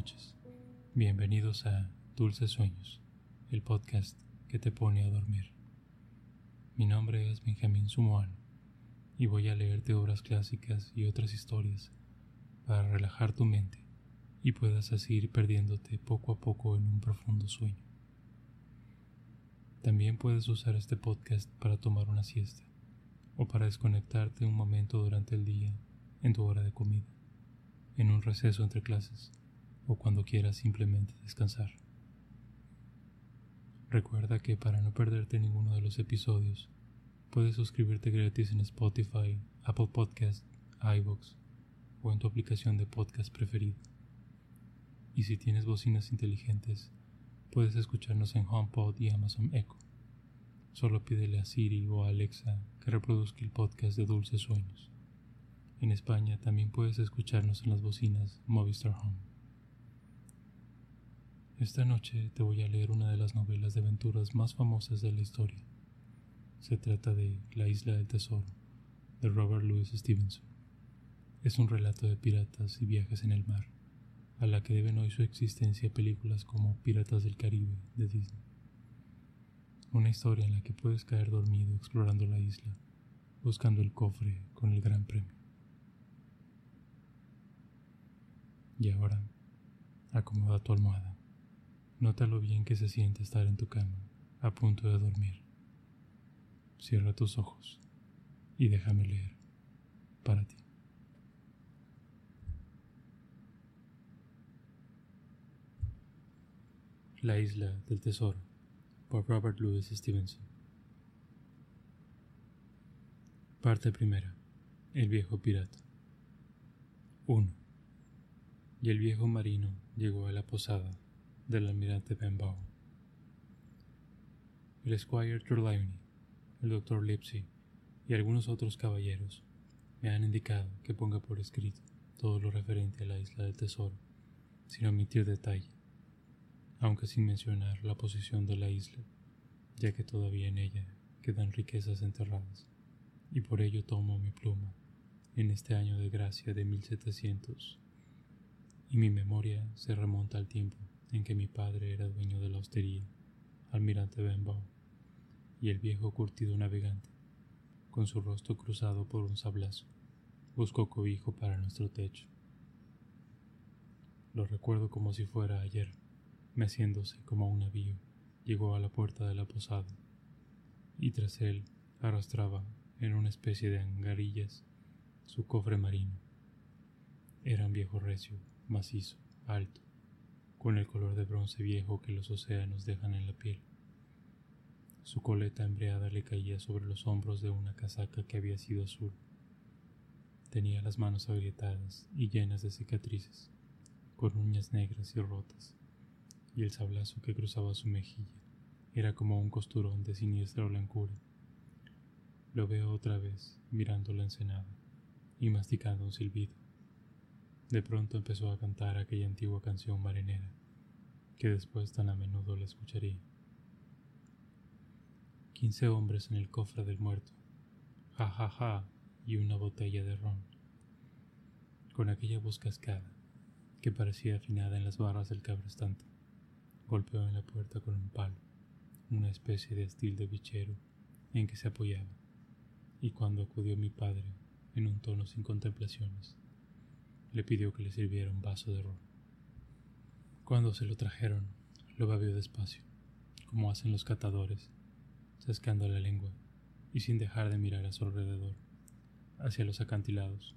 noches. Bienvenidos a Dulces Sueños, el podcast que te pone a dormir. Mi nombre es Benjamín Sumoano y voy a leerte obras clásicas y otras historias para relajar tu mente y puedas así ir perdiéndote poco a poco en un profundo sueño. También puedes usar este podcast para tomar una siesta o para desconectarte un momento durante el día en tu hora de comida en un receso entre clases o cuando quieras simplemente descansar. Recuerda que para no perderte ninguno de los episodios, puedes suscribirte gratis en Spotify, Apple Podcast, iVoox o en tu aplicación de podcast preferida. Y si tienes bocinas inteligentes, puedes escucharnos en HomePod y Amazon Echo. Solo pídele a Siri o a Alexa que reproduzca el podcast de Dulces Sueños. En España también puedes escucharnos en las bocinas Movistar Home. Esta noche te voy a leer una de las novelas de aventuras más famosas de la historia. Se trata de La Isla del Tesoro, de Robert Louis Stevenson. Es un relato de piratas y viajes en el mar, a la que deben hoy su existencia películas como Piratas del Caribe de Disney. Una historia en la que puedes caer dormido explorando la isla, buscando el cofre con el gran premio. Y ahora, acomoda tu almohada. Nota lo bien que se siente estar en tu cama, a punto de dormir. Cierra tus ojos y déjame leer para ti. La isla del tesoro por Robert Louis Stevenson. Parte primera. El viejo pirata. 1 y el viejo marino llegó a la posada del almirante Benbow. El Squire Trelawney, el doctor Lipsy y algunos otros caballeros me han indicado que ponga por escrito todo lo referente a la isla del tesoro, sin omitir detalle, aunque sin mencionar la posición de la isla, ya que todavía en ella quedan riquezas enterradas, y por ello tomo mi pluma en este año de gracia de 1700 y mi memoria se remonta al tiempo en que mi padre era dueño de la hostería, almirante Benbow, y el viejo curtido navegante, con su rostro cruzado por un sablazo, buscó cobijo para nuestro techo. Lo recuerdo como si fuera ayer, meciéndose como un navío, llegó a la puerta de la posada, y tras él arrastraba en una especie de angarillas su cofre marino. Era un viejo recio, macizo, alto, con el color de bronce viejo que los océanos dejan en la piel. Su coleta embreada le caía sobre los hombros de una casaca que había sido azul. Tenía las manos agrietadas y llenas de cicatrices, con uñas negras y rotas, y el sablazo que cruzaba su mejilla era como un costurón de siniestra blancura. Lo veo otra vez mirando la ensenada y masticando un silbido. De pronto empezó a cantar aquella antigua canción marinera, que después tan a menudo la escucharía. Quince hombres en el cofre del muerto, ja ja ja, y una botella de ron. Con aquella voz cascada, que parecía afinada en las barras del cabrestante, golpeó en la puerta con un palo, una especie de estil de bichero en que se apoyaba, y cuando acudió mi padre, en un tono sin contemplaciones, le pidió que le sirviera un vaso de ron. Cuando se lo trajeron, lo bebió despacio, como hacen los catadores, sescando la lengua y sin dejar de mirar a su alrededor, hacia los acantilados,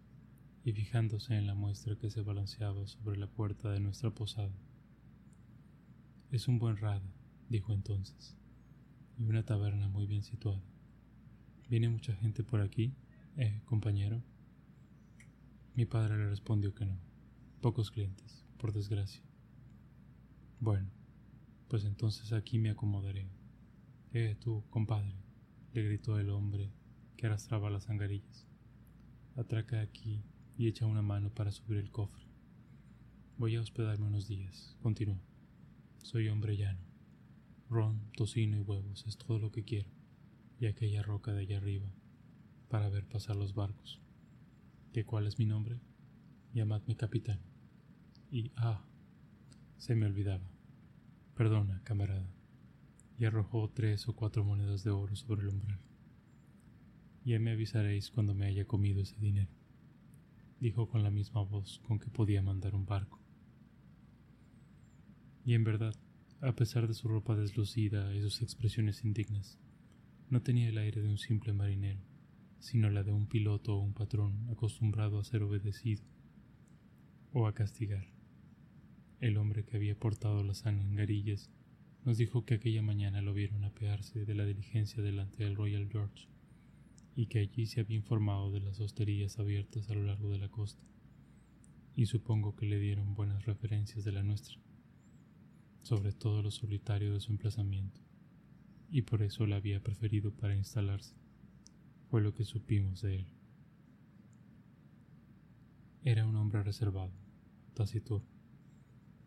y fijándose en la muestra que se balanceaba sobre la puerta de nuestra posada. Es un buen rada, dijo entonces, y una taberna muy bien situada. ¿Viene mucha gente por aquí, eh, compañero? Mi padre le respondió que no. Pocos clientes, por desgracia. Bueno, pues entonces aquí me acomodaré. Eh, tú, compadre, le gritó el hombre que arrastraba las angarillas. Atraca aquí y echa una mano para subir el cofre. Voy a hospedarme unos días, continuó. Soy hombre llano. Ron, tocino y huevos es todo lo que quiero, y aquella roca de allá arriba, para ver pasar los barcos. ¿De cuál es mi nombre? Llamadme capitán. Y ah, Se me olvidaba. Perdona, camarada. Y arrojó tres o cuatro monedas de oro sobre el umbral. Ya me avisaréis cuando me haya comido ese dinero, dijo con la misma voz con que podía mandar un barco. Y en verdad, a pesar de su ropa deslucida y sus expresiones indignas, no tenía el aire de un simple marinero, sino la de un piloto o un patrón acostumbrado a ser obedecido o a castigar. El hombre que había portado las angarillas nos dijo que aquella mañana lo vieron apearse de la diligencia delante del Royal George y que allí se había informado de las hosterías abiertas a lo largo de la costa, y supongo que le dieron buenas referencias de la nuestra, sobre todo lo solitario de su emplazamiento, y por eso la había preferido para instalarse. Fue lo que supimos de él. Era un hombre reservado, taciturno.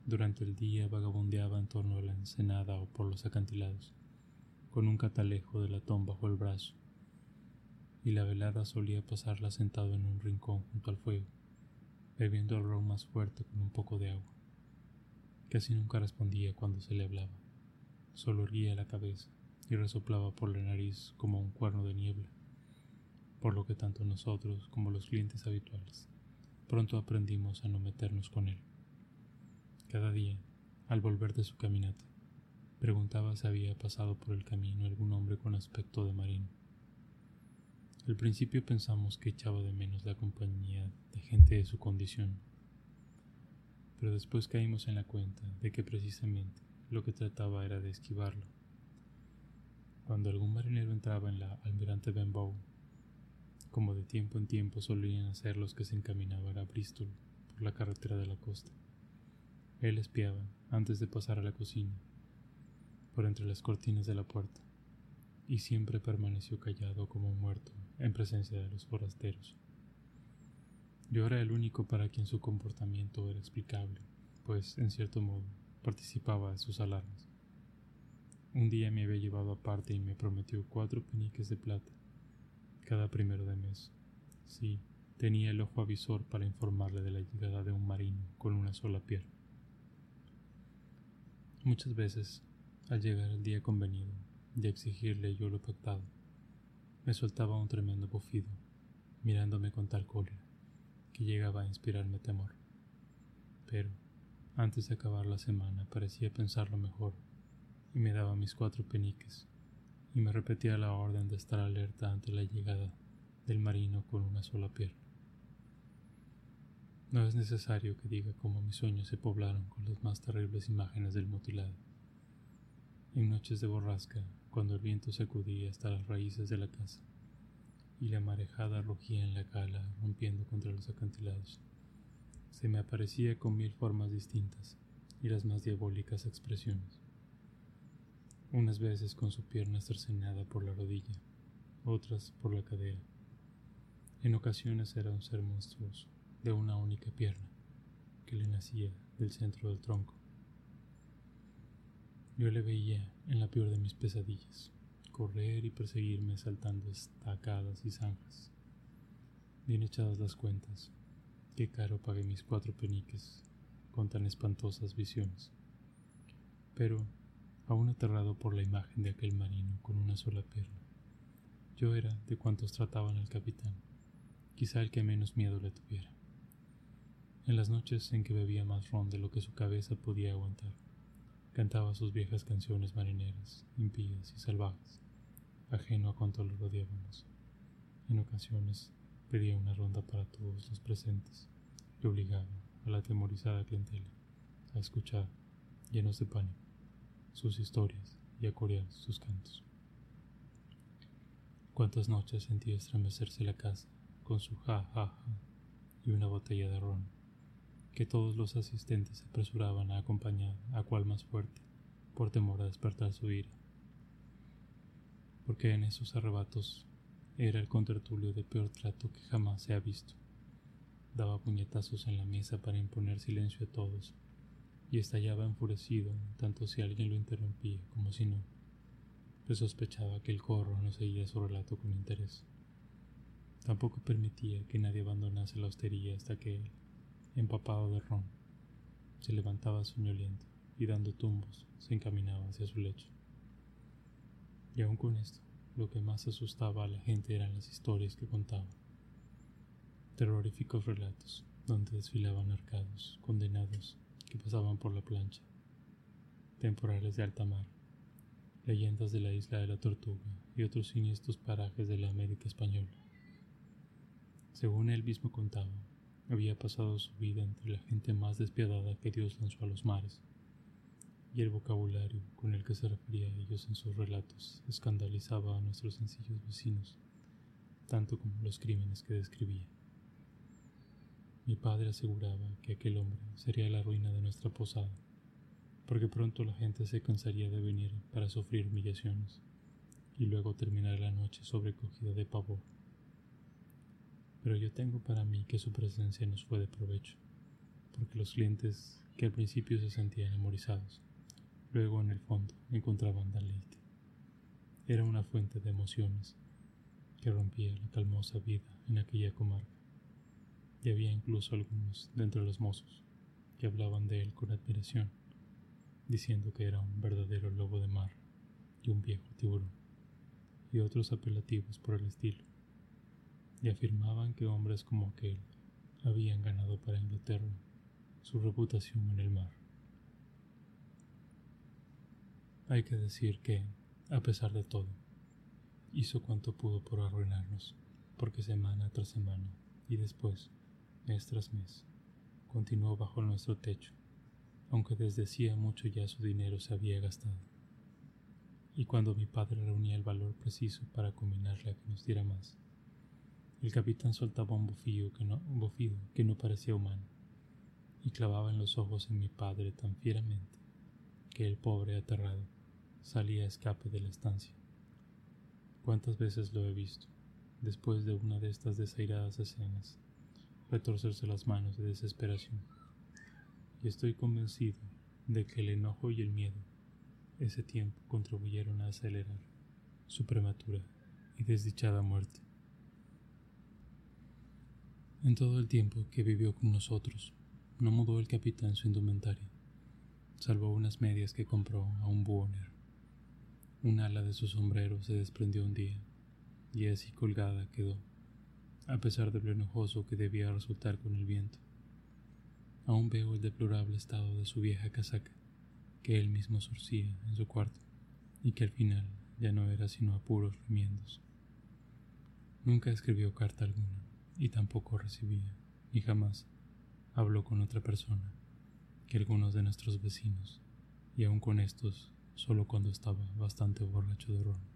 Durante el día vagabundeaba en torno a la ensenada o por los acantilados, con un catalejo de latón bajo el brazo y la velada solía pasarla sentado en un rincón junto al fuego, bebiendo el ron más fuerte con un poco de agua. Casi nunca respondía cuando se le hablaba, solo erguía la cabeza y resoplaba por la nariz como un cuerno de niebla, por lo que tanto nosotros como los clientes habituales pronto aprendimos a no meternos con él. Cada día, al volver de su caminata, preguntaba si había pasado por el camino algún hombre con aspecto de marino al principio pensamos que echaba de menos la compañía de gente de su condición, pero después caímos en la cuenta de que precisamente lo que trataba era de esquivarlo. Cuando algún marinero entraba en la almirante Benbow, como de tiempo en tiempo solían hacer los que se encaminaban a Bristol por la carretera de la costa, él espiaba antes de pasar a la cocina, por entre las cortinas de la puerta, y siempre permaneció callado como muerto en presencia de los forasteros. Yo era el único para quien su comportamiento era explicable, pues, en cierto modo, participaba de sus alarmas. Un día me había llevado aparte y me prometió cuatro peniques de plata cada primero de mes. Sí, tenía el ojo avisor para informarle de la llegada de un marino con una sola pierna. Muchas veces, al llegar el día convenido y exigirle yo lo pactado, me soltaba un tremendo bufido, mirándome con tal cólera, que llegaba a inspirarme temor. Pero, antes de acabar la semana, parecía pensarlo mejor, y me daba mis cuatro peniques, y me repetía la orden de estar alerta ante la llegada del marino con una sola pierna. No es necesario que diga cómo mis sueños se poblaron con las más terribles imágenes del mutilado. En noches de borrasca cuando el viento sacudía hasta las raíces de la casa y la marejada rugía en la cala rompiendo contra los acantilados. Se me aparecía con mil formas distintas y las más diabólicas expresiones. Unas veces con su pierna cercenada por la rodilla, otras por la cadera. En ocasiones era un ser monstruoso, de una única pierna, que le nacía del centro del tronco. Yo le veía en la peor de mis pesadillas, correr y perseguirme saltando estacadas y zanjas. Bien echadas las cuentas, qué caro pagué mis cuatro peniques con tan espantosas visiones. Pero, aún aterrado por la imagen de aquel marino con una sola pierna, yo era de cuantos trataban al capitán, quizá el que menos miedo le tuviera. En las noches en que bebía más ron de lo que su cabeza podía aguantar, Cantaba sus viejas canciones marineras, impías y salvajes, ajeno a cuanto lo rodeábamos. En ocasiones pedía una ronda para todos los presentes y obligaba a la atemorizada clientela a escuchar, llenos de pánico, sus historias y a corear sus cantos. Cuántas noches sentí estremecerse la casa con su ja ja ja y una botella de ron que todos los asistentes se apresuraban a acompañar a cual más fuerte, por temor a despertar su ira. Porque en esos arrebatos era el contertulio de peor trato que jamás se ha visto. Daba puñetazos en la mesa para imponer silencio a todos, y estallaba enfurecido tanto si alguien lo interrumpía como si no, pues sospechaba que el corro no seguía su relato con interés. Tampoco permitía que nadie abandonase la hostería hasta que él, empapado de ron, se levantaba soñoliento y dando tumbos se encaminaba hacia su lecho. Y aun con esto, lo que más asustaba a la gente eran las historias que contaba. Terroríficos relatos donde desfilaban arcados, condenados que pasaban por la plancha, temporales de alta mar, leyendas de la isla de la Tortuga y otros siniestros parajes de la América española. Según él mismo contaba, había pasado su vida entre la gente más despiadada que Dios lanzó a los mares, y el vocabulario con el que se refería a ellos en sus relatos escandalizaba a nuestros sencillos vecinos, tanto como los crímenes que describía. Mi padre aseguraba que aquel hombre sería la ruina de nuestra posada, porque pronto la gente se cansaría de venir para sufrir humillaciones y luego terminar la noche sobrecogida de pavor. Pero yo tengo para mí que su presencia nos fue de provecho, porque los clientes que al principio se sentían amorizados, luego en el fondo encontraban deleite. Era una fuente de emociones que rompía la calmosa vida en aquella comarca. Y había incluso algunos de entre los mozos que hablaban de él con admiración diciendo que era un verdadero lobo de mar y un viejo tiburón, y otros apelativos por el estilo, y afirmaban que hombres como aquel habían ganado para Inglaterra su reputación en el mar. Hay que decir que, a pesar de todo, hizo cuanto pudo por arruinarnos, porque semana tras semana y después, mes tras mes, continuó bajo nuestro techo aunque desde hacía mucho ya su dinero se había gastado. Y cuando mi padre reunía el valor preciso para combinarle a que nos diera más, el capitán soltaba un bufío que no, que no parecía humano, y clavaba en los ojos en mi padre tan fieramente que el pobre aterrado salía a escape de la estancia. ¿Cuántas veces lo he visto, después de una de estas desairadas escenas, retorcerse las manos de desesperación? y estoy convencido de que el enojo y el miedo ese tiempo contribuyeron a acelerar su prematura y desdichada muerte. En todo el tiempo que vivió con nosotros, no mudó el capitán su indumentaria, salvo unas medias que compró a un buoner. Un ala de su sombrero se desprendió un día, y así colgada quedó, a pesar de lo enojoso que debía resultar con el viento. Aún veo el deplorable estado de su vieja casaca, que él mismo surcía en su cuarto, y que al final ya no era sino a puros remiendos. Nunca escribió carta alguna, y tampoco recibía, ni jamás habló con otra persona que algunos de nuestros vecinos, y aun con estos solo cuando estaba bastante borracho de ron.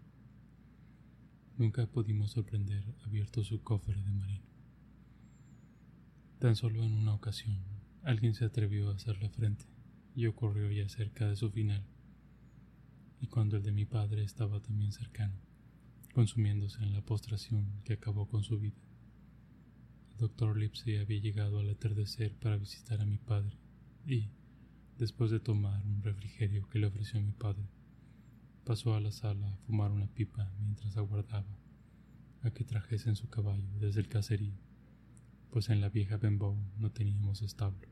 Nunca pudimos sorprender abierto su cofre de marino. Tan solo en una ocasión Alguien se atrevió a hacerle frente y ocurrió ya cerca de su final, y cuando el de mi padre estaba también cercano, consumiéndose en la postración que acabó con su vida. El doctor Lipsey había llegado al atardecer para visitar a mi padre y, después de tomar un refrigerio que le ofreció mi padre, pasó a la sala a fumar una pipa mientras aguardaba a que trajesen su caballo desde el caserío, pues en la vieja Benbow no teníamos establo.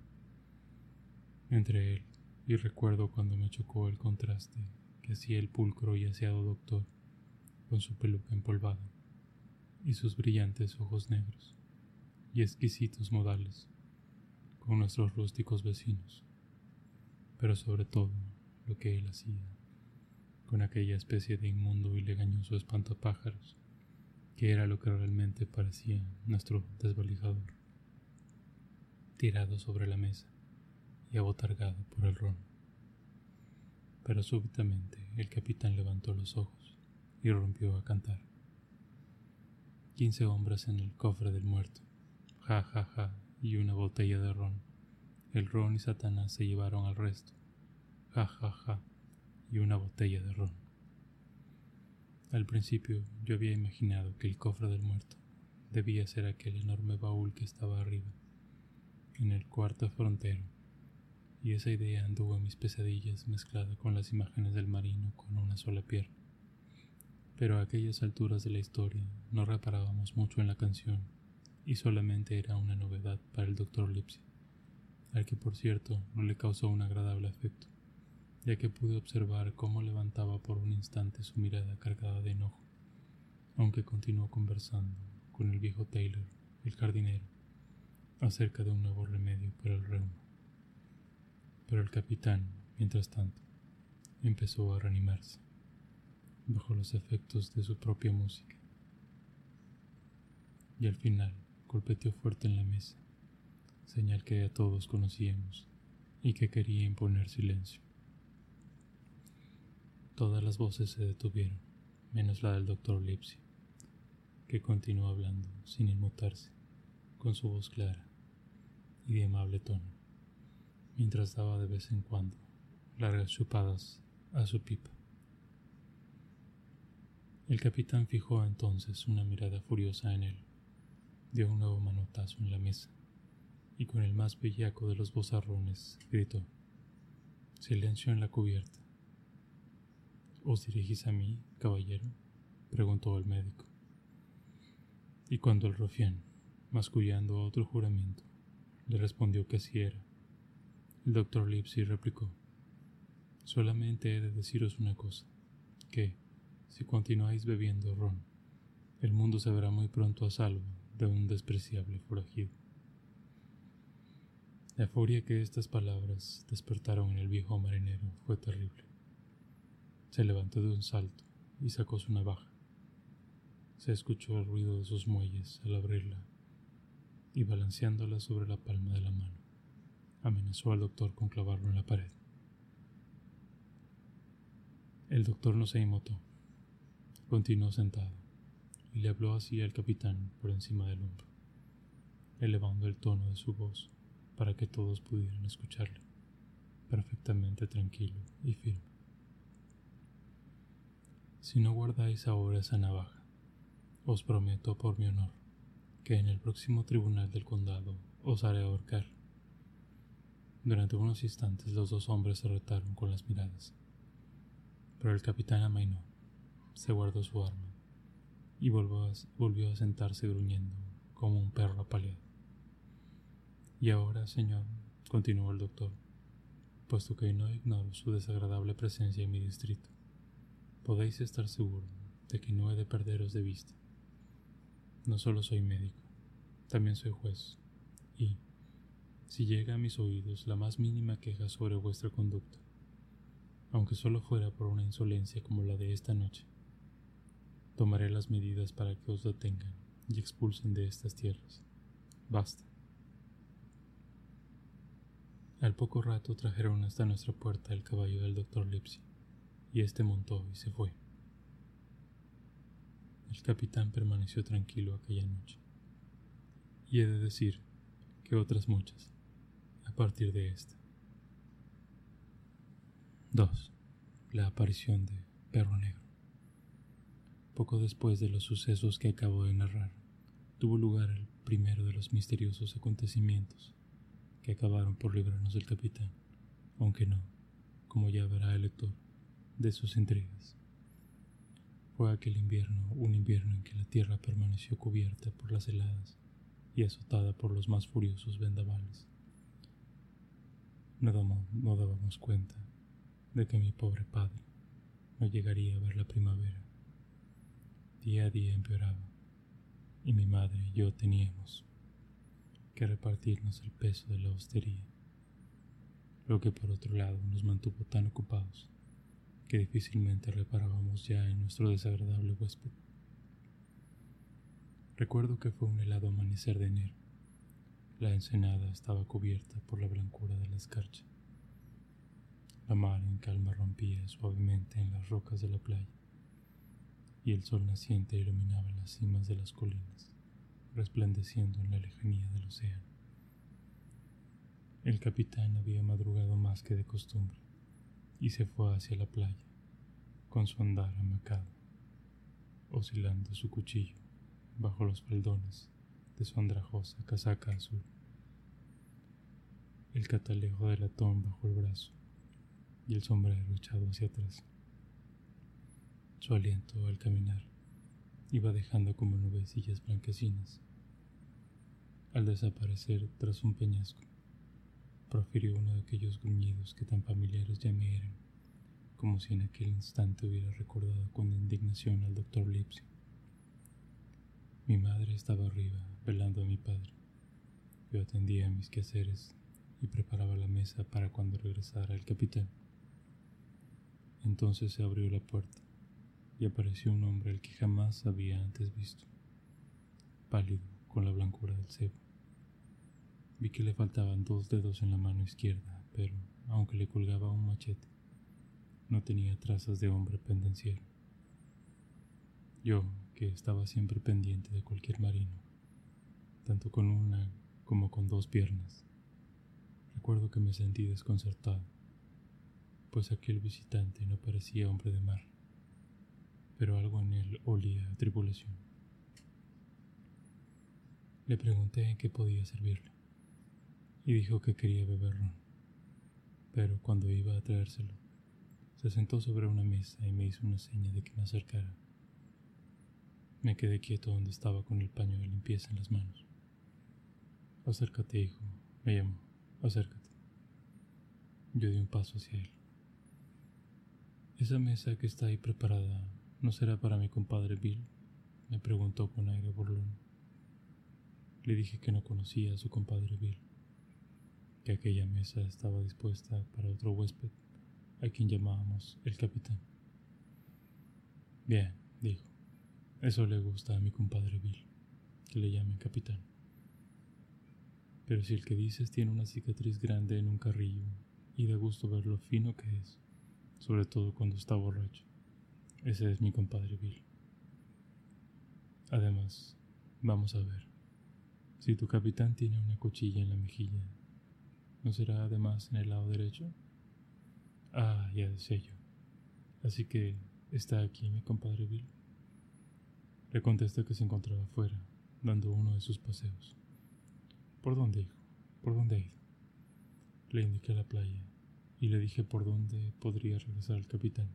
Entre él y recuerdo cuando me chocó el contraste que hacía el pulcro y aseado doctor con su peluca empolvada y sus brillantes ojos negros y exquisitos modales con nuestros rústicos vecinos, pero sobre todo lo que él hacía con aquella especie de inmundo y legañoso espantapájaros que era lo que realmente parecía nuestro desvalijador, tirado sobre la mesa y abotargado por el ron. Pero súbitamente el capitán levantó los ojos y rompió a cantar. Quince hombres en el cofre del muerto, ja, ja, ja, y una botella de ron. El ron y Satanás se llevaron al resto, ja, ja, ja, y una botella de ron. Al principio yo había imaginado que el cofre del muerto debía ser aquel enorme baúl que estaba arriba, en el cuarto frontero y esa idea anduvo en mis pesadillas mezclada con las imágenes del marino con una sola pierna. Pero a aquellas alturas de la historia no reparábamos mucho en la canción y solamente era una novedad para el doctor Lipsy, al que por cierto no le causó un agradable efecto, ya que pude observar cómo levantaba por un instante su mirada cargada de enojo, aunque continuó conversando con el viejo Taylor, el jardinero, acerca de un nuevo remedio para el reuma. Pero el capitán, mientras tanto, empezó a reanimarse, bajo los efectos de su propia música. Y al final golpeteó fuerte en la mesa, señal que ya todos conocíamos y que quería imponer silencio. Todas las voces se detuvieron, menos la del doctor Lipsy, que continuó hablando sin inmutarse, con su voz clara y de amable tono, mientras daba de vez en cuando largas chupadas a su pipa. El capitán fijó entonces una mirada furiosa en él, dio un nuevo manotazo en la mesa y con el más bellaco de los bozarrones gritó: Silencio en la cubierta. ¿Os dirigís a mí, caballero? preguntó el médico. Y cuando el rufián, mascullando otro juramento, le respondió que así era, el doctor Lipsy replicó: Solamente he de deciros una cosa, que, si continuáis bebiendo ron, el mundo se verá muy pronto a salvo de un despreciable forajido. La furia que estas palabras despertaron en el viejo marinero fue terrible. Se levantó de un salto y sacó su navaja. Se escuchó el ruido de sus muelles al abrirla y balanceándola sobre la palma de la mano, amenazó al doctor con clavarlo en la pared. El doctor no se inmutó. Continuó sentado y le habló así al capitán por encima del hombro, elevando el tono de su voz para que todos pudieran escucharle, perfectamente tranquilo y firme. Si no guardáis ahora esa navaja, os prometo por mi honor que en el próximo tribunal del condado os haré ahorcar. Durante unos instantes los dos hombres se retaron con las miradas pero el capitán amainó, se guardó su arma y volvió a, volvió a sentarse gruñendo como un perro apaleado. Y ahora, señor, continuó el doctor, puesto que no ignoro su desagradable presencia en mi distrito, podéis estar seguro de que no he de perderos de vista. No solo soy médico, también soy juez, y, si llega a mis oídos la más mínima queja sobre vuestra conducta, aunque solo fuera por una insolencia como la de esta noche. Tomaré las medidas para que os detengan y expulsen de estas tierras. Basta. Al poco rato trajeron hasta nuestra puerta el caballo del doctor Lipsy, y éste montó y se fue. El capitán permaneció tranquilo aquella noche, y he de decir que otras muchas, a partir de esta. 2. La aparición de Perro Negro. Poco después de los sucesos que acabo de narrar, tuvo lugar el primero de los misteriosos acontecimientos que acabaron por librarnos del capitán, aunque no, como ya verá el lector, de sus intrigas. Fue aquel invierno un invierno en que la tierra permaneció cubierta por las heladas y azotada por los más furiosos vendavales. No, no dábamos cuenta de que mi pobre padre no llegaría a ver la primavera. Día a día empeoraba, y mi madre y yo teníamos que repartirnos el peso de la hostería, lo que por otro lado nos mantuvo tan ocupados que difícilmente reparábamos ya en nuestro desagradable huésped. Recuerdo que fue un helado amanecer de enero. La ensenada estaba cubierta por la blancura de la escarcha la mar en calma rompía suavemente en las rocas de la playa, y el sol naciente iluminaba las cimas de las colinas, resplandeciendo en la lejanía del océano. El capitán había madrugado más que de costumbre y se fue hacia la playa, con su andar amacado, oscilando su cuchillo bajo los faldones de su andrajosa casaca azul, el catalejo de latón bajo el brazo y el sombrero echado hacia atrás. Su aliento al caminar iba dejando como nubecillas blanquecinas al desaparecer tras un peñasco. Profirió uno de aquellos gruñidos que tan familiares ya me eran, como si en aquel instante hubiera recordado con indignación al doctor Lipsy. Mi madre estaba arriba, velando a mi padre. Yo atendía a mis quehaceres y preparaba la mesa para cuando regresara el capitán. Entonces se abrió la puerta y apareció un hombre al que jamás había antes visto, pálido, con la blancura del cebo. Vi que le faltaban dos dedos en la mano izquierda, pero, aunque le colgaba un machete, no tenía trazas de hombre pendenciero. Yo, que estaba siempre pendiente de cualquier marino, tanto con una como con dos piernas, recuerdo que me sentí desconcertado, pues aquel visitante no parecía hombre de mar, pero algo en él olía a tripulación. Le pregunté en qué podía servirle y dijo que quería beber ron. Pero cuando iba a traérselo, se sentó sobre una mesa y me hizo una seña de que me acercara. Me quedé quieto donde estaba con el paño de limpieza en las manos. Acércate, hijo, me llamó. Acércate. Yo di un paso hacia él. Esa mesa que está ahí preparada no será para mi compadre Bill, me preguntó con aire burlón. Le dije que no conocía a su compadre Bill que aquella mesa estaba dispuesta para otro huésped, a quien llamábamos el capitán. Bien, dijo, eso le gusta a mi compadre Bill, que le llamen capitán. Pero si el que dices tiene una cicatriz grande en un carrillo y da gusto ver lo fino que es, sobre todo cuando está borracho, ese es mi compadre Bill. Además, vamos a ver, si tu capitán tiene una cuchilla en la mejilla, ¿No será además en el lado derecho? Ah, ya decía yo. Así que está aquí mi compadre Bill. Le contesté que se encontraba afuera, dando uno de sus paseos. ¿Por dónde, hijo? ¿Por dónde ha ido? Le indiqué la playa y le dije por dónde podría regresar el capitán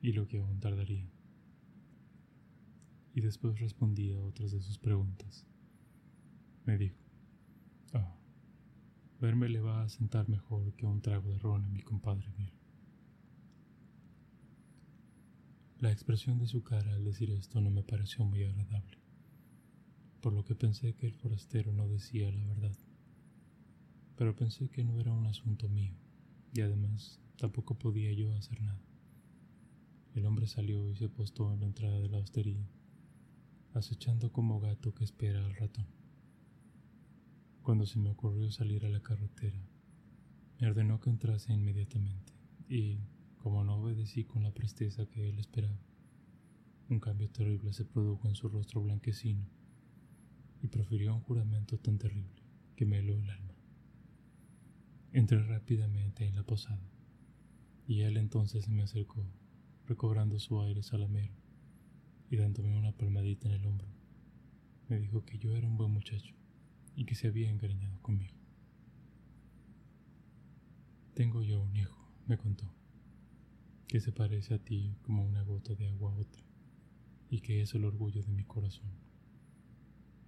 y lo que aún tardaría. Y después respondí a otras de sus preguntas. Me dijo, ah, Verme le va a sentar mejor que un trago de ron a mi compadre Bill. La expresión de su cara al decir esto no me pareció muy agradable, por lo que pensé que el forastero no decía la verdad. Pero pensé que no era un asunto mío, y además tampoco podía yo hacer nada. El hombre salió y se postó en la entrada de la hostería, acechando como gato que espera al ratón. Cuando se me ocurrió salir a la carretera, me ordenó que entrase inmediatamente y, como no obedecí con la presteza que él esperaba, un cambio terrible se produjo en su rostro blanquecino y profirió un juramento tan terrible que me heló el alma. Entré rápidamente en la posada y él entonces se me acercó, recobrando su aire salamero y dándome una palmadita en el hombro. Me dijo que yo era un buen muchacho y que se había encariñado conmigo. Tengo yo un hijo, me contó, que se parece a ti como una gota de agua a otra, y que es el orgullo de mi corazón.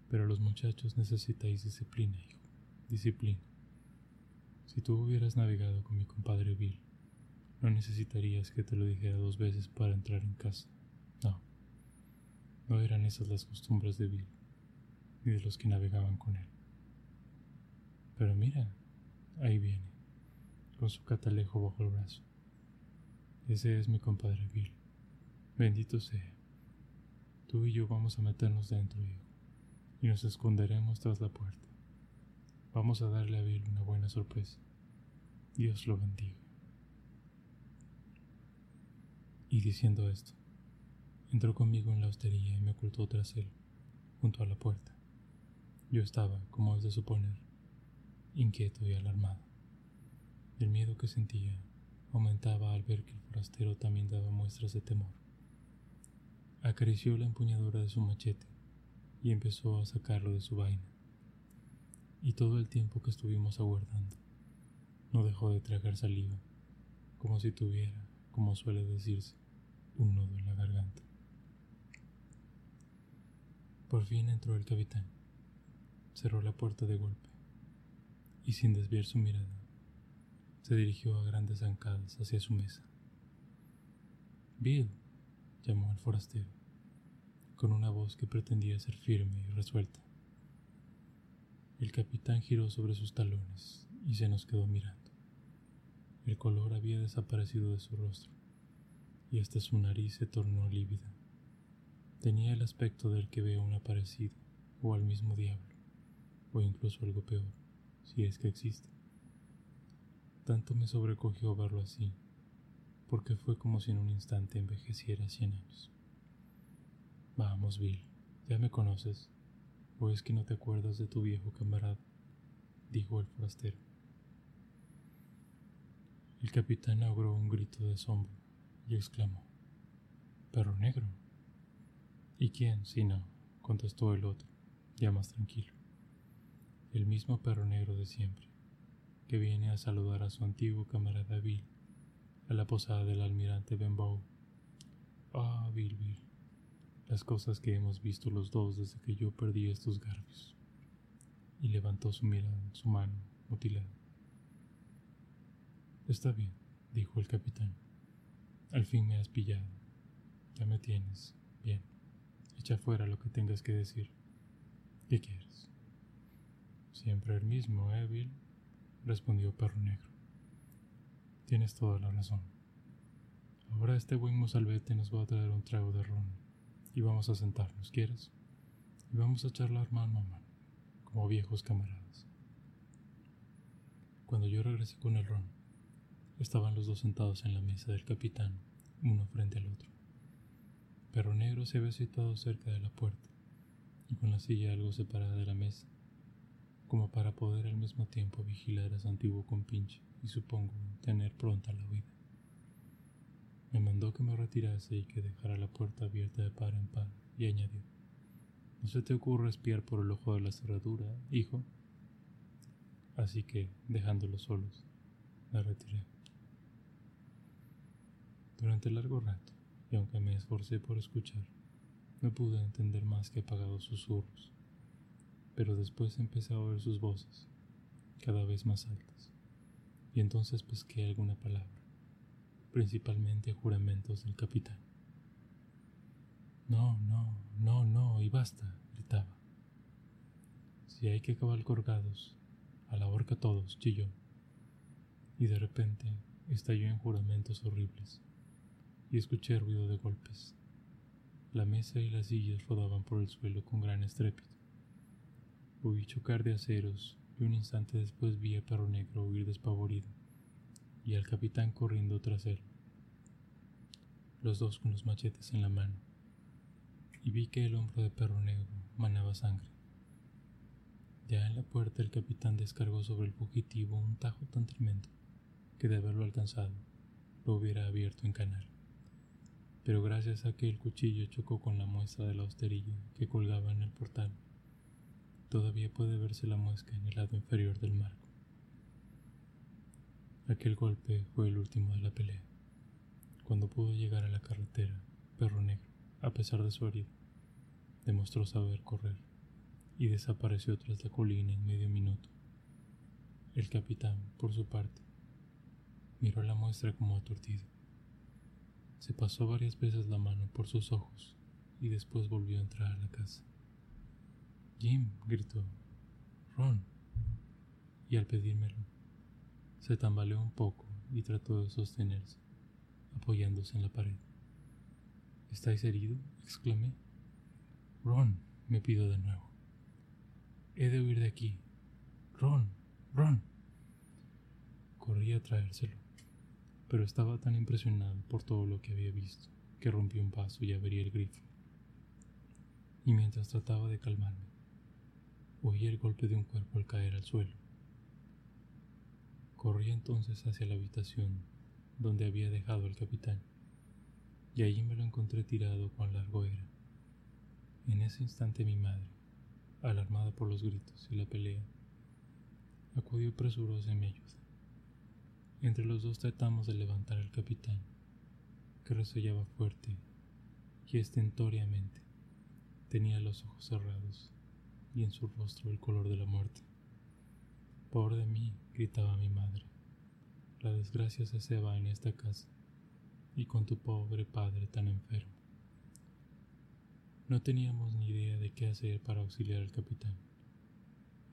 Pero los muchachos necesitáis disciplina, hijo, disciplina. Si tú hubieras navegado con mi compadre Bill, no necesitarías que te lo dijera dos veces para entrar en casa. No, no eran esas las costumbres de Bill, ni de los que navegaban con él. Pero mira, ahí viene, con su catalejo bajo el brazo. Ese es mi compadre Bill. Bendito sea. Tú y yo vamos a meternos dentro, hijo, y nos esconderemos tras la puerta. Vamos a darle a Bill una buena sorpresa. Dios lo bendiga. Y diciendo esto, entró conmigo en la hostería y me ocultó tras él, junto a la puerta. Yo estaba, como es de suponer, inquieto y alarmado. El miedo que sentía aumentaba al ver que el forastero también daba muestras de temor. Acarició la empuñadura de su machete y empezó a sacarlo de su vaina. Y todo el tiempo que estuvimos aguardando, no dejó de tragar saliva, como si tuviera, como suele decirse, un nudo en la garganta. Por fin entró el capitán. Cerró la puerta de golpe y sin desviar su mirada, se dirigió a grandes zancadas hacia su mesa. Bill, llamó al forastero, con una voz que pretendía ser firme y resuelta. El capitán giró sobre sus talones y se nos quedó mirando. El color había desaparecido de su rostro y hasta su nariz se tornó lívida. Tenía el aspecto del que ve un aparecido o al mismo diablo, o incluso algo peor, si es que existe. Tanto me sobrecogió verlo así, porque fue como si en un instante envejeciera cien años. Vamos, Bill, ya me conoces, o es que no te acuerdas de tu viejo camarada, dijo el forastero. El capitán ahogó un grito de asombro y exclamó, Perro negro. ¿Y quién, si no? contestó el otro, ya más tranquilo. El mismo perro negro de siempre, que viene a saludar a su antiguo camarada Bill a la posada del almirante Benbow. Ah, Bill, Bill, las cosas que hemos visto los dos desde que yo perdí estos garfios. Y levantó su mirada, su mano mutilada. Está bien, dijo el capitán. Al fin me has pillado. Ya me tienes. Bien. Echa fuera lo que tengas que decir. ¿Qué quieres? Siempre el mismo, ¿eh, Bill? respondió Perro Negro. Tienes toda la razón. Ahora este buen mozalbete nos va a traer un trago de ron y vamos a sentarnos, ¿quieres? Y vamos a charlar mano a como viejos camaradas. Cuando yo regresé con el ron, Estaban los dos sentados en la mesa del capitán, uno frente al otro. Perro Negro se había situado cerca de la puerta y con la silla algo separada de la mesa, como para poder al mismo tiempo vigilar a su antiguo compinche y supongo tener pronta la huida. Me mandó que me retirase y que dejara la puerta abierta de par en par y añadió, ¿no se te ocurre espiar por el ojo de la cerradura, hijo? Así que, dejándolos solos, me retiré. Durante largo rato, y aunque me esforcé por escuchar, no pude entender más que apagados susurros, pero después empecé a oír sus voces, cada vez más altas, y entonces pesqué alguna palabra, principalmente juramentos del capitán. No, no, no, no, y basta, gritaba. Si hay que acabar colgados, a la horca todos, chilló. Y de repente estalló en juramentos horribles y escuché ruido de golpes. La mesa y las sillas rodaban por el suelo con gran estrépito. Oí chocar de aceros y un instante después vi a Perro Negro huir despavorido y al capitán corriendo tras él, los dos con los machetes en la mano, y vi que el hombro de Perro Negro manaba sangre. Ya en la puerta el capitán descargó sobre el fugitivo un tajo tan tremendo que de haberlo alcanzado lo hubiera abierto en canal pero gracias a que el cuchillo chocó con la muestra de la hosterilla que colgaba en el portal, todavía puede verse la muesca en el lado inferior del marco. Aquel golpe fue el último de la pelea. Cuando pudo llegar a la carretera, Perro Negro, a pesar de su herida, demostró saber correr y desapareció tras la colina en medio minuto. El capitán, por su parte, miró la muestra como aturdido. Se pasó varias veces la mano por sus ojos y después volvió a entrar a la casa. Jim, gritó. Ron. Y al pedírmelo, se tambaleó un poco y trató de sostenerse, apoyándose en la pared. ¿Estáis herido? exclamé. Ron, me pido de nuevo. He de huir de aquí. Ron, Ron. Corrí a traérselo pero estaba tan impresionado por todo lo que había visto que rompí un vaso y abrí el grifo. Y mientras trataba de calmarme, oí el golpe de un cuerpo al caer al suelo. Corrí entonces hacia la habitación donde había dejado al capitán, y allí me lo encontré tirado con largo era. En ese instante mi madre, alarmada por los gritos y la pelea, acudió presurosa en mi ayuda. Entre los dos tratamos de levantar al capitán, que resollaba fuerte y estentoriamente. Tenía los ojos cerrados y en su rostro el color de la muerte. Pobre de mí, gritaba mi madre. La desgracia se ceba en esta casa y con tu pobre padre tan enfermo. No teníamos ni idea de qué hacer para auxiliar al capitán.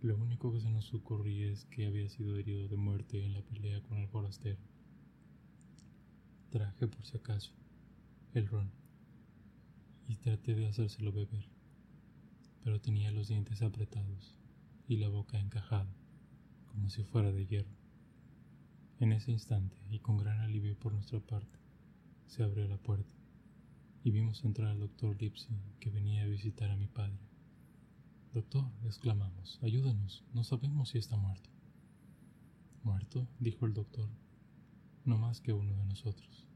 Lo único que se nos ocurría es que había sido herido de muerte en la pelea con el forastero. Traje por si acaso el ron y traté de hacérselo beber, pero tenía los dientes apretados y la boca encajada como si fuera de hierro. En ese instante, y con gran alivio por nuestra parte, se abrió la puerta y vimos entrar al doctor Lipsy que venía a visitar a mi padre. Doctor, exclamamos, ayúdanos, no sabemos si está muerto. ¿Muerto? dijo el doctor, no más que uno de nosotros.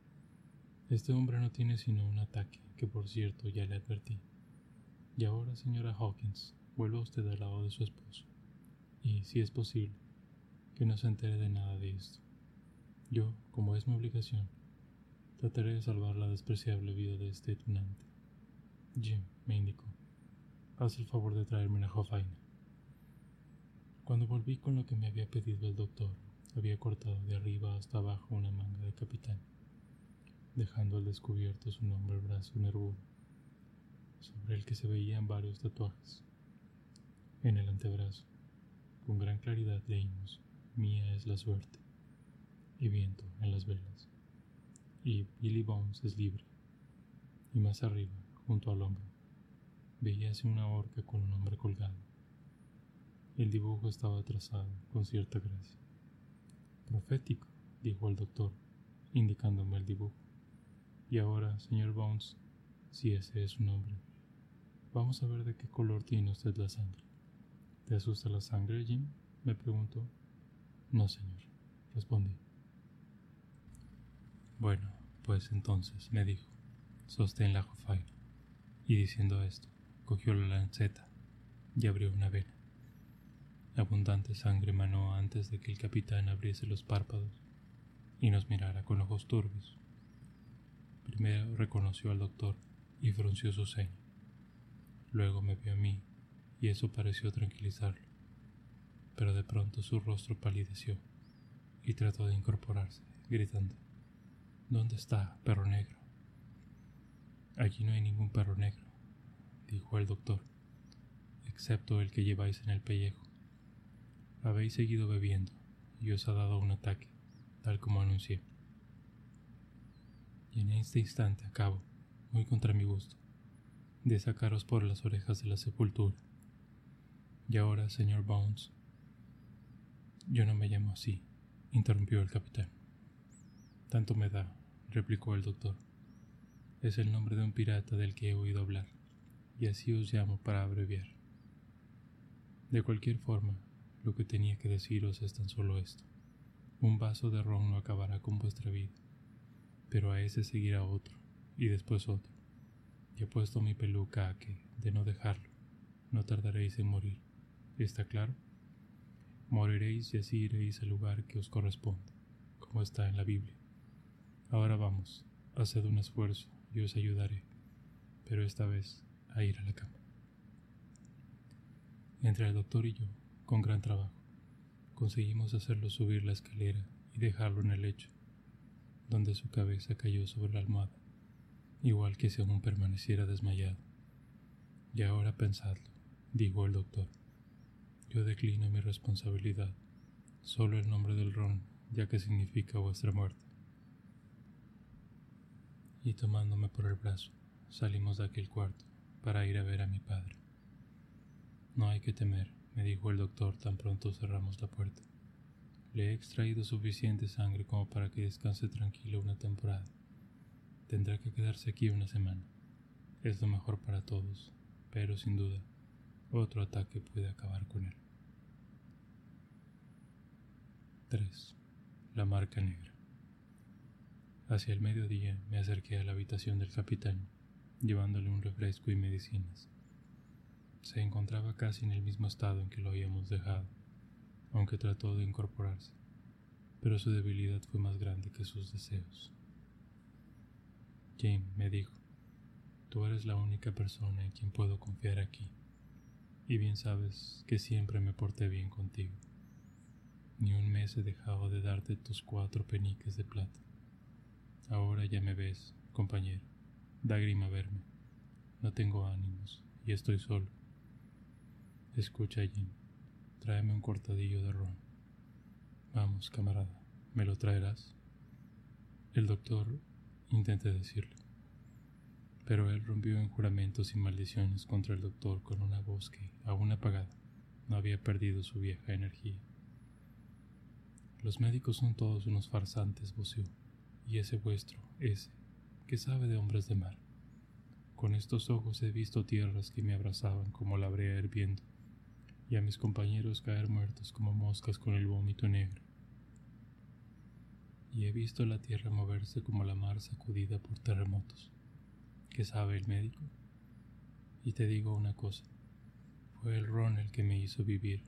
Este hombre no tiene sino un ataque, que por cierto ya le advertí. Y ahora, señora Hawkins, vuelva usted al lado de su esposo. Y, si es posible, que no se entere de nada de esto. Yo, como es mi obligación, trataré de salvar la despreciable vida de este tunante. Jim, me indicó, haz el favor de traerme una jofaina. Cuando volví con lo que me había pedido el doctor, había cortado de arriba hasta abajo una manga de capitán, dejando al descubierto su nombre brazo nervudo, sobre el que se veían varios tatuajes. En el antebrazo, con gran claridad leímos Mía es la suerte y viento en las velas. Y Billy Bones es libre. Y más arriba, junto al hombro, veíase una horca con un hombre colgado. El dibujo estaba trazado con cierta gracia. Profético, dijo el doctor, indicándome el dibujo. Y ahora, señor Bones, si ese es su nombre, vamos a ver de qué color tiene usted la sangre. ¿Te asusta la sangre, Jim? me preguntó. No, señor, respondí. Bueno, pues entonces, me dijo, sostén la jofaina. Y diciendo esto, cogió la lanceta y abrió una vena. Abundante sangre manó antes de que el capitán abriese los párpados y nos mirara con ojos turbios. Primero reconoció al doctor y frunció su ceño. Luego me vio a mí y eso pareció tranquilizarlo pero de pronto su rostro palideció y trató de incorporarse, gritando, ¿Dónde está, perro negro? Allí no hay ningún perro negro, dijo el doctor, excepto el que lleváis en el pellejo. Habéis seguido bebiendo y os ha dado un ataque, tal como anuncié. Y en este instante acabo, muy contra mi gusto, de sacaros por las orejas de la sepultura. Y ahora, señor Bones, yo no me llamo así, interrumpió el capitán. Tanto me da, replicó el doctor. Es el nombre de un pirata del que he oído hablar, y así os llamo para abreviar. De cualquier forma, lo que tenía que deciros es tan solo esto. Un vaso de ron no acabará con vuestra vida, pero a ese seguirá otro, y después otro. Y he puesto mi peluca a que, de no dejarlo, no tardaréis en morir. ¿Está claro? Moriréis y así iréis al lugar que os corresponde, como está en la Biblia. Ahora vamos, haced un esfuerzo y os ayudaré, pero esta vez a ir a la cama. Entre el doctor y yo, con gran trabajo, conseguimos hacerlo subir la escalera y dejarlo en el lecho, donde su cabeza cayó sobre la almohada, igual que si aún permaneciera desmayado. Y ahora pensadlo, dijo el doctor. Yo declino mi responsabilidad, solo el nombre del ron, ya que significa vuestra muerte. Y tomándome por el brazo, salimos de aquel cuarto para ir a ver a mi padre. No hay que temer, me dijo el doctor tan pronto cerramos la puerta. Le he extraído suficiente sangre como para que descanse tranquilo una temporada. Tendrá que quedarse aquí una semana. Es lo mejor para todos, pero sin duda otro ataque puede acabar con él. 3. La marca negra. Hacia el mediodía me acerqué a la habitación del capitán, llevándole un refresco y medicinas. Se encontraba casi en el mismo estado en que lo habíamos dejado, aunque trató de incorporarse, pero su debilidad fue más grande que sus deseos. Jane me dijo, tú eres la única persona en quien puedo confiar aquí y bien sabes que siempre me porté bien contigo. Ni un mes he dejado de darte tus cuatro peniques de plata. Ahora ya me ves, compañero. Da grima verme. No tengo ánimos y estoy solo. Escucha, Jim. Tráeme un cortadillo de ron. Vamos, camarada, ¿me lo traerás? El doctor intenté decirle, pero él rompió en juramentos y maldiciones contra el doctor con una voz que, aún apagada, no había perdido su vieja energía. Los médicos son todos unos farsantes, voció, y ese vuestro, ese, que sabe de hombres de mar. Con estos ojos he visto tierras que me abrazaban como la brea hirviendo, y a mis compañeros caer muertos como moscas con el vómito negro. Y he visto la tierra moverse como la mar sacudida por terremotos. ¿Qué sabe el médico? Y te digo una cosa, fue el ron el que me hizo vivir.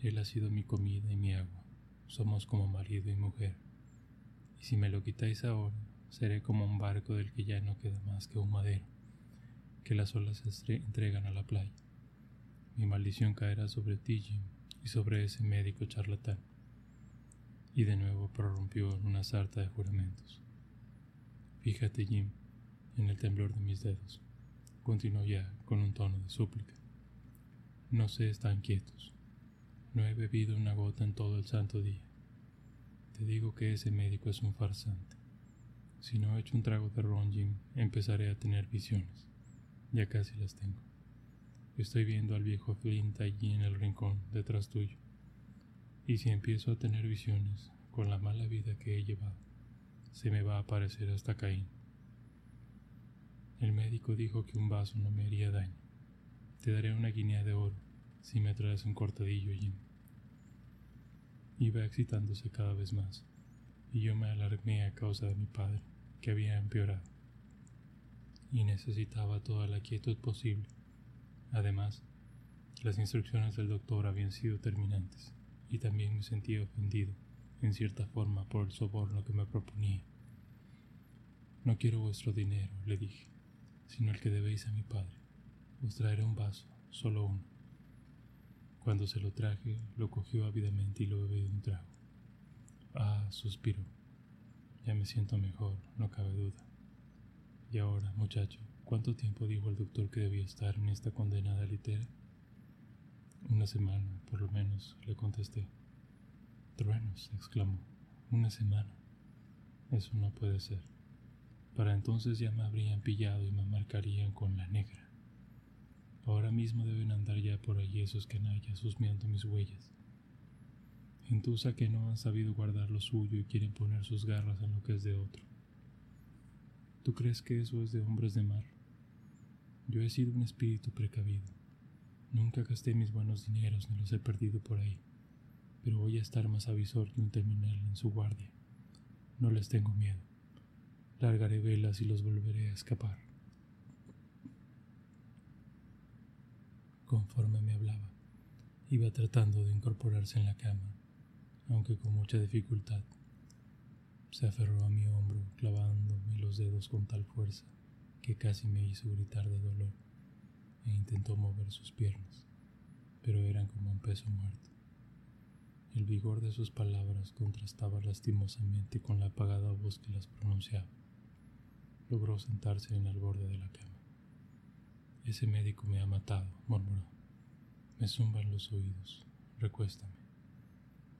Él ha sido mi comida y mi agua. Somos como marido y mujer. Y si me lo quitáis ahora, seré como un barco del que ya no queda más que un madero, que las olas entregan a la playa. Mi maldición caerá sobre ti, y sobre ese médico charlatán. Y de nuevo prorrumpió en una sarta de juramentos. Fíjate, Jim, en el temblor de mis dedos. Continuó ya con un tono de súplica. No se están quietos. No he bebido una gota en todo el santo día. Te digo que ese médico es un farsante. Si no he hecho un trago de ron, Jim, empezaré a tener visiones. Ya casi las tengo. Estoy viendo al viejo Flint allí en el rincón, detrás tuyo. Y si empiezo a tener visiones, con la mala vida que he llevado, se me va a aparecer hasta Caín. El médico dijo que un vaso no me haría daño. Te daré una guinea de oro si me traes un cortadillo, Jim. Iba excitándose cada vez más, y yo me alarmé a causa de mi padre, que había empeorado, y necesitaba toda la quietud posible Además, las instrucciones del doctor habían sido terminantes, y también me sentía ofendido, en cierta forma, por el soborno que me proponía. No quiero vuestro dinero, le dije, sino el que debéis a mi padre. Os traeré un vaso, solo uno. Cuando se lo traje, lo cogió ávidamente y lo bebió de un trago. Ah, suspiró. Ya me siento mejor, no cabe duda. Y ahora, muchacho, ¿Cuánto tiempo dijo el doctor que debía estar en esta condenada litera? Una semana, por lo menos, le contesté. Truenos, exclamó. Una semana. Eso no puede ser. Para entonces ya me habrían pillado y me marcarían con la negra. Ahora mismo deben andar ya por allí esos canallas husmeando mis huellas. Gentuza que no han sabido guardar lo suyo y quieren poner sus garras en lo que es de otro. ¿Tú crees que eso es de hombres de mar? Yo he sido un espíritu precavido. Nunca gasté mis buenos dineros ni los he perdido por ahí, pero voy a estar más avisor que un terminal en su guardia. No les tengo miedo. Largaré velas y los volveré a escapar. Conforme me hablaba, iba tratando de incorporarse en la cama, aunque con mucha dificultad. Se aferró a mi hombro, clavándome los dedos con tal fuerza que casi me hizo gritar de dolor e intentó mover sus piernas, pero eran como un peso muerto. El vigor de sus palabras contrastaba lastimosamente con la apagada voz que las pronunciaba. Logró sentarse en el borde de la cama. Ese médico me ha matado, murmuró. Me zumban los oídos. Recuéstame.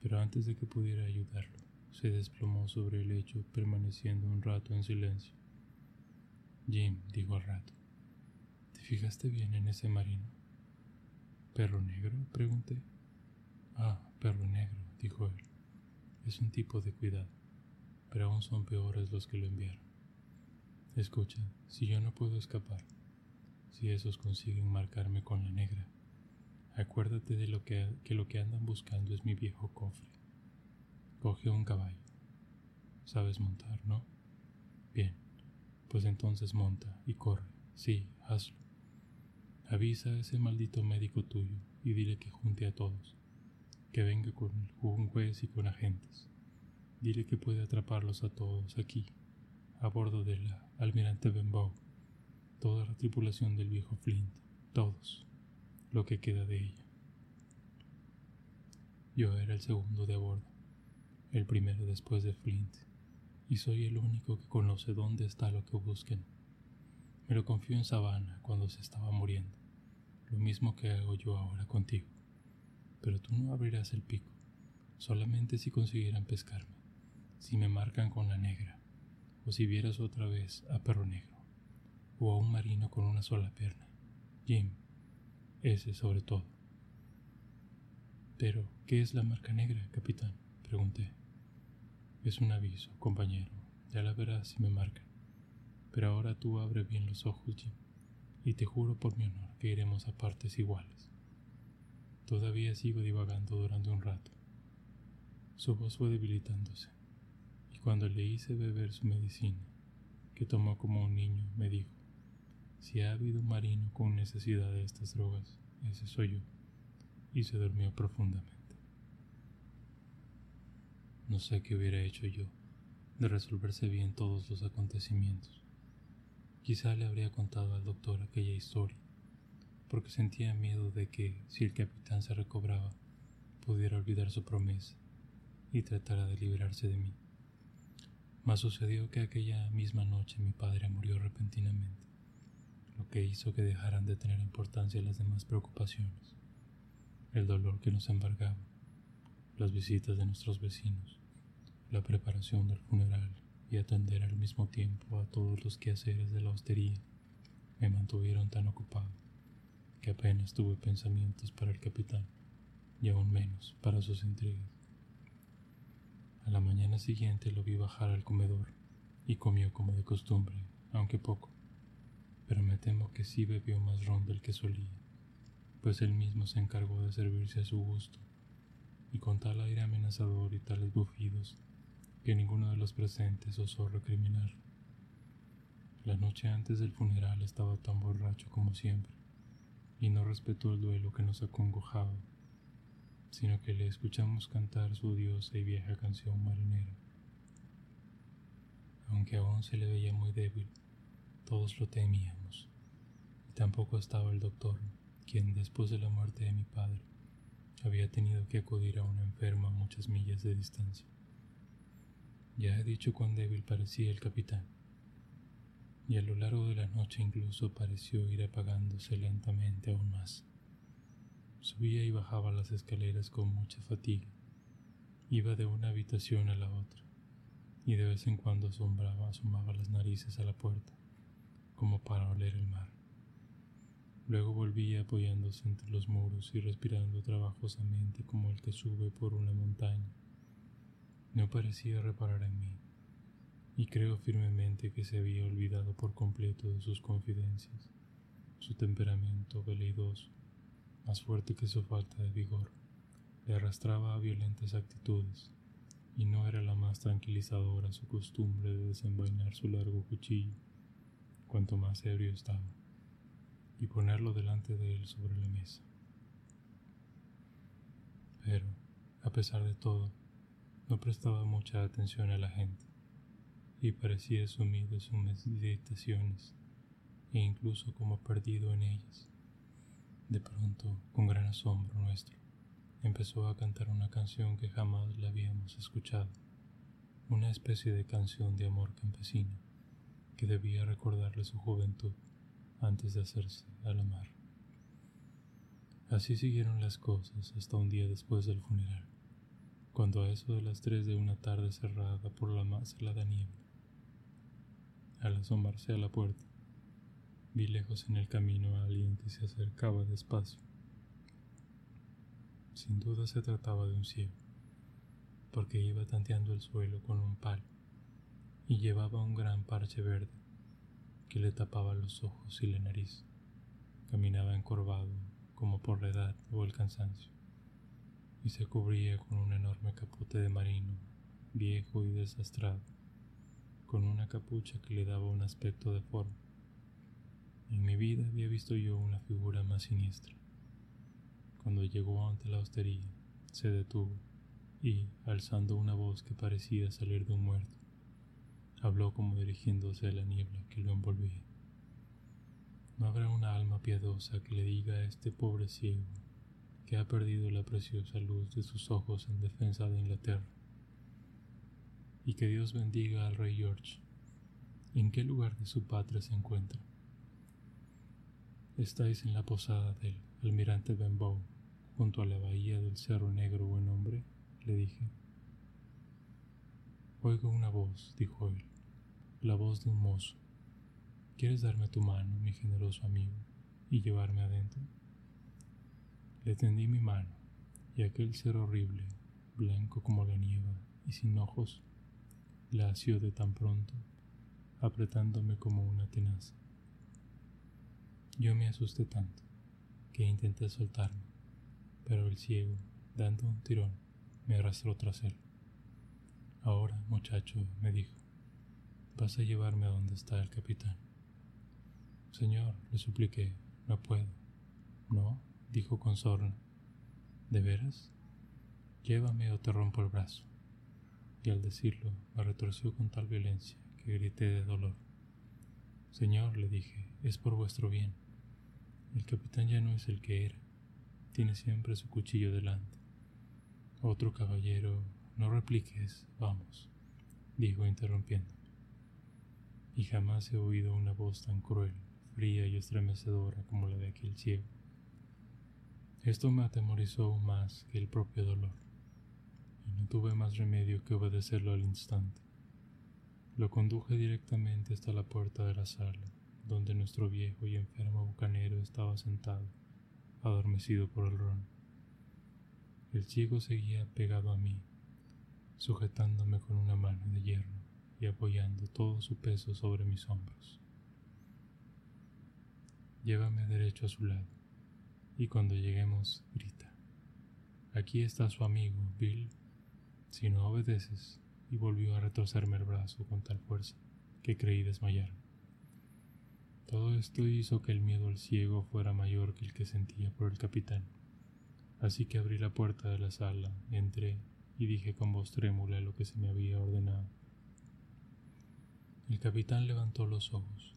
Pero antes de que pudiera ayudarlo, se desplomó sobre el lecho, permaneciendo un rato en silencio. Jim, dijo al rato, ¿te fijaste bien en ese marino? ¿Perro negro? pregunté. Ah, perro negro, dijo él. Es un tipo de cuidado, pero aún son peores los que lo enviaron. Escucha, si yo no puedo escapar, si esos consiguen marcarme con la negra, acuérdate de lo que, que lo que andan buscando es mi viejo cofre. Coge un caballo. Sabes montar, ¿no? Bien, pues entonces monta y corre. Sí, hazlo. Avisa a ese maldito médico tuyo y dile que junte a todos, que venga con un juez y con agentes. Dile que puede atraparlos a todos aquí, a bordo de la almirante Benbow, toda la tripulación del viejo Flint, todos, lo que queda de ella. Yo era el segundo de bordo, el primero después de Flint, y soy el único que conoce dónde está lo que busquen. Me lo confío en Savannah cuando se estaba muriendo, lo mismo que hago yo ahora contigo. Pero tú no abrirás el pico, solamente si consiguieran pescarme, si me marcan con la negra, o si vieras otra vez a Perro Negro, o a un marino con una sola pierna. Jim, ese sobre todo. Pero, ¿qué es la marca negra, capitán? pregunté. Es un aviso, compañero. Ya la verás si me marcan. Pero ahora tú abre bien los ojos, Jim, y te juro por mi honor que iremos a partes iguales. Todavía sigo divagando durante un rato. Su voz fue debilitándose, y cuando le hice beber su medicina, que tomó como un niño, me dijo, si ha habido un marino con necesidad de estas drogas, ese soy yo y se durmió profundamente. No sé qué hubiera hecho yo de resolverse bien todos los acontecimientos. Quizá le habría contado al doctor aquella historia, porque sentía miedo de que, si el capitán se recobraba, pudiera olvidar su promesa y tratara de librarse de mí. Mas sucedió que aquella misma noche mi padre murió repentinamente, lo que hizo que dejaran de tener importancia las demás preocupaciones el dolor que nos embargaba, las visitas de nuestros vecinos, la preparación del funeral y atender al mismo tiempo a todos los quehaceres de la hostería me mantuvieron tan ocupado que apenas tuve pensamientos para el capitán y aún menos para sus intrigas. A la mañana siguiente lo vi bajar al comedor y comió como de costumbre, aunque poco, pero me temo que sí bebió más ron del que solía pues él mismo se encargó de servirse a su gusto, y con tal aire amenazador y tales bufidos que ninguno de los presentes osó recriminar. La noche antes del funeral estaba tan borracho como siempre, y no respetó el duelo que nos acongojaba, sino que le escuchamos cantar su odiosa y vieja canción marinera. Aunque aún se le veía muy débil, todos lo temíamos, y tampoco estaba el doctor quien después de la muerte de mi padre había tenido que acudir a una enferma a muchas millas de distancia. Ya he dicho cuán débil parecía el capitán, y a lo largo de la noche incluso pareció ir apagándose lentamente aún más. Subía y bajaba las escaleras con mucha fatiga, iba de una habitación a la otra, y de vez en cuando asombraba, asomaba las narices a la puerta, como para oler el mar. Luego volvía apoyándose entre los muros y respirando trabajosamente como el que sube por una montaña. No parecía reparar en mí, y creo firmemente que se había olvidado por completo de sus confidencias. Su temperamento veleidoso, más fuerte que su falta de vigor, le arrastraba a violentas actitudes, y no era la más tranquilizadora su costumbre de desenvainar su largo cuchillo, cuanto más ebrio estaba y ponerlo delante de él sobre la mesa. Pero, a pesar de todo, no prestaba mucha atención a la gente y parecía sumido en sus meditaciones e incluso como perdido en ellas. De pronto, con gran asombro nuestro, empezó a cantar una canción que jamás la habíamos escuchado, una especie de canción de amor campesino que debía recordarle su juventud antes de hacerse a la mar. Así siguieron las cosas hasta un día después del funeral, cuando a eso de las tres de una tarde cerrada por la más helada niebla, al asomarse a la puerta, vi lejos en el camino a alguien que se acercaba despacio. Sin duda se trataba de un ciego, porque iba tanteando el suelo con un palo y llevaba un gran parche verde que le tapaba los ojos y la nariz. Caminaba encorvado, como por la edad o el cansancio, y se cubría con un enorme capote de marino, viejo y desastrado, con una capucha que le daba un aspecto de forma. En mi vida había visto yo una figura más siniestra. Cuando llegó ante la hostería, se detuvo y, alzando una voz que parecía salir de un muerto, habló como dirigiéndose a la niebla que lo envolvía. No habrá una alma piadosa que le diga a este pobre ciego que ha perdido la preciosa luz de sus ojos en defensa de Inglaterra. Y que Dios bendiga al rey George. ¿En qué lugar de su patria se encuentra? Estáis en la posada del almirante Benbow, junto a la bahía del Cerro Negro, buen hombre, le dije. Oigo una voz, dijo él, la voz de un mozo. ¿Quieres darme tu mano, mi generoso amigo, y llevarme adentro? Le tendí mi mano, y aquel ser horrible, blanco como la nieve y sin ojos, la asió de tan pronto, apretándome como una tenaza. Yo me asusté tanto que intenté soltarme, pero el ciego, dando un tirón, me arrastró tras él. Ahora, muchacho, me dijo, vas a llevarme a donde está el capitán. Señor, le supliqué, no puedo. No, dijo con sorna. ¿De veras? Llévame o te rompo el brazo. Y al decirlo me retorció con tal violencia que grité de dolor. Señor, le dije, es por vuestro bien. El capitán ya no es el que era. Tiene siempre su cuchillo delante. Otro caballero, no repliques, vamos, dijo interrumpiéndome. Y jamás he oído una voz tan cruel, fría y estremecedora como la de aquel ciego. Esto me atemorizó más que el propio dolor, y no tuve más remedio que obedecerlo al instante. Lo conduje directamente hasta la puerta de la sala, donde nuestro viejo y enfermo bucanero estaba sentado, adormecido por el ron. El ciego seguía pegado a mí, sujetándome con una mano de hierro y apoyando todo su peso sobre mis hombros. Llévame derecho a su lado y cuando lleguemos grita, aquí está su amigo, Bill, si no obedeces, y volvió a retorcerme el brazo con tal fuerza que creí desmayar. Todo esto hizo que el miedo al ciego fuera mayor que el que sentía por el capitán, así que abrí la puerta de la sala, entré y dije con voz trémula lo que se me había ordenado. El capitán levantó los ojos,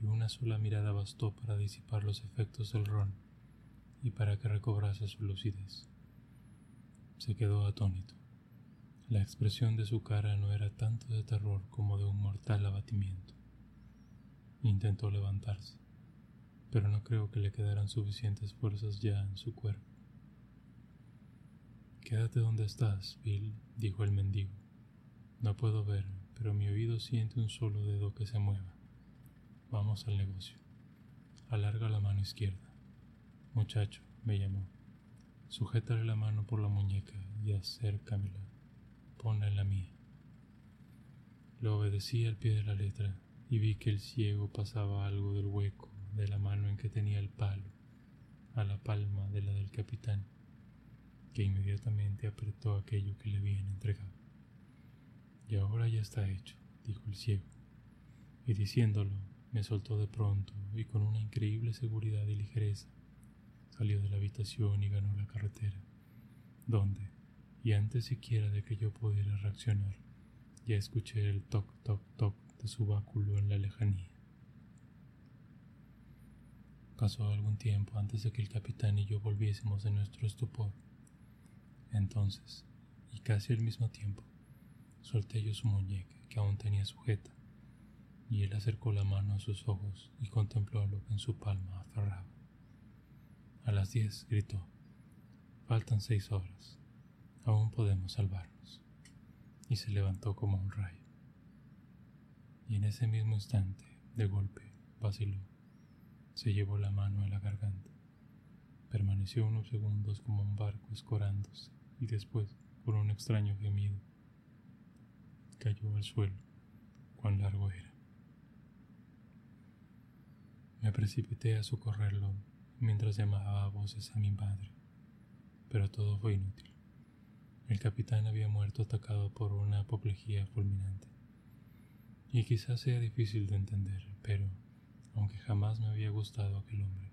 y una sola mirada bastó para disipar los efectos del ron y para que recobrase su lucidez. Se quedó atónito. La expresión de su cara no era tanto de terror como de un mortal abatimiento. Intentó levantarse, pero no creo que le quedaran suficientes fuerzas ya en su cuerpo. Quédate donde estás, Bill, dijo el mendigo. No puedo ver, pero mi oído siente un solo dedo que se mueva. Vamos al negocio. Alarga la mano izquierda. Muchacho, me llamó. Sujétale la mano por la muñeca y acércamela. Ponla en la mía. Lo obedecí al pie de la letra y vi que el ciego pasaba algo del hueco de la mano en que tenía el palo a la palma de la del capitán, que inmediatamente apretó aquello que le habían entregado. Y ahora ya está hecho, dijo el ciego, y diciéndolo me soltó de pronto y con una increíble seguridad y ligereza Salió de la habitación y ganó la carretera, donde, y antes siquiera de que yo pudiera reaccionar, ya escuché el toc toc toc de su báculo en la lejanía. Pasó algún tiempo antes de que el capitán y yo volviésemos de nuestro estupor. Entonces, y casi al mismo tiempo, solté yo su muñeca que aún tenía sujeta, y él acercó la mano a sus ojos y contempló lo que en su palma aferraba. A las diez gritó. Faltan seis horas. Aún podemos salvarnos. Y se levantó como un rayo. Y en ese mismo instante, de golpe, vaciló. Se llevó la mano a la garganta. Permaneció unos segundos como un barco escorándose y después, por un extraño gemido, cayó al suelo. Cuán largo era. Me precipité a socorrerlo mientras llamaba a voces a mi madre, pero todo fue inútil. El capitán había muerto atacado por una apoplejía fulminante. Y quizás sea difícil de entender, pero, aunque jamás me había gustado aquel hombre,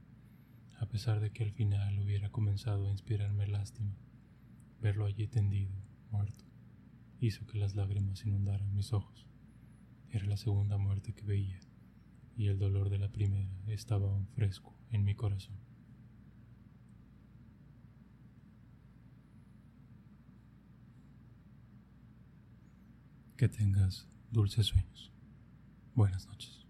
a pesar de que al final hubiera comenzado a inspirarme lástima, verlo allí tendido, muerto, hizo que las lágrimas inundaran mis ojos. Era la segunda muerte que veía, y el dolor de la primera estaba aún fresco en mi corazón. Que tengas dulces sueños. Buenas noches.